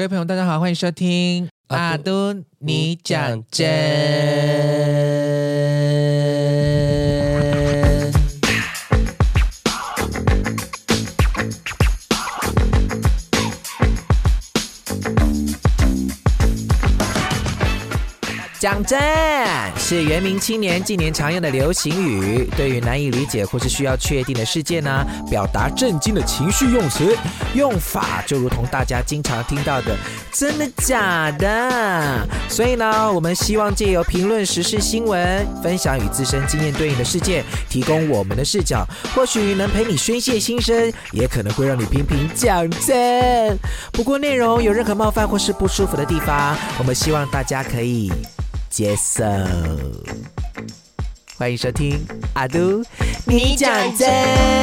各位朋友，大家好，欢迎收听阿都你讲真。讲真是元明青年近年常用的流行语，对于难以理解或是需要确定的事件呢，表达震惊的情绪用词，用法就如同大家经常听到的“真的假的”。所以呢，我们希望借由评论时事新闻，分享与自身经验对应的事件，提供我们的视角，或许能陪你宣泄心声，也可能会让你频频讲真。不过内容有任何冒犯或是不舒服的地方，我们希望大家可以。接受，欢迎收听阿都，你讲真。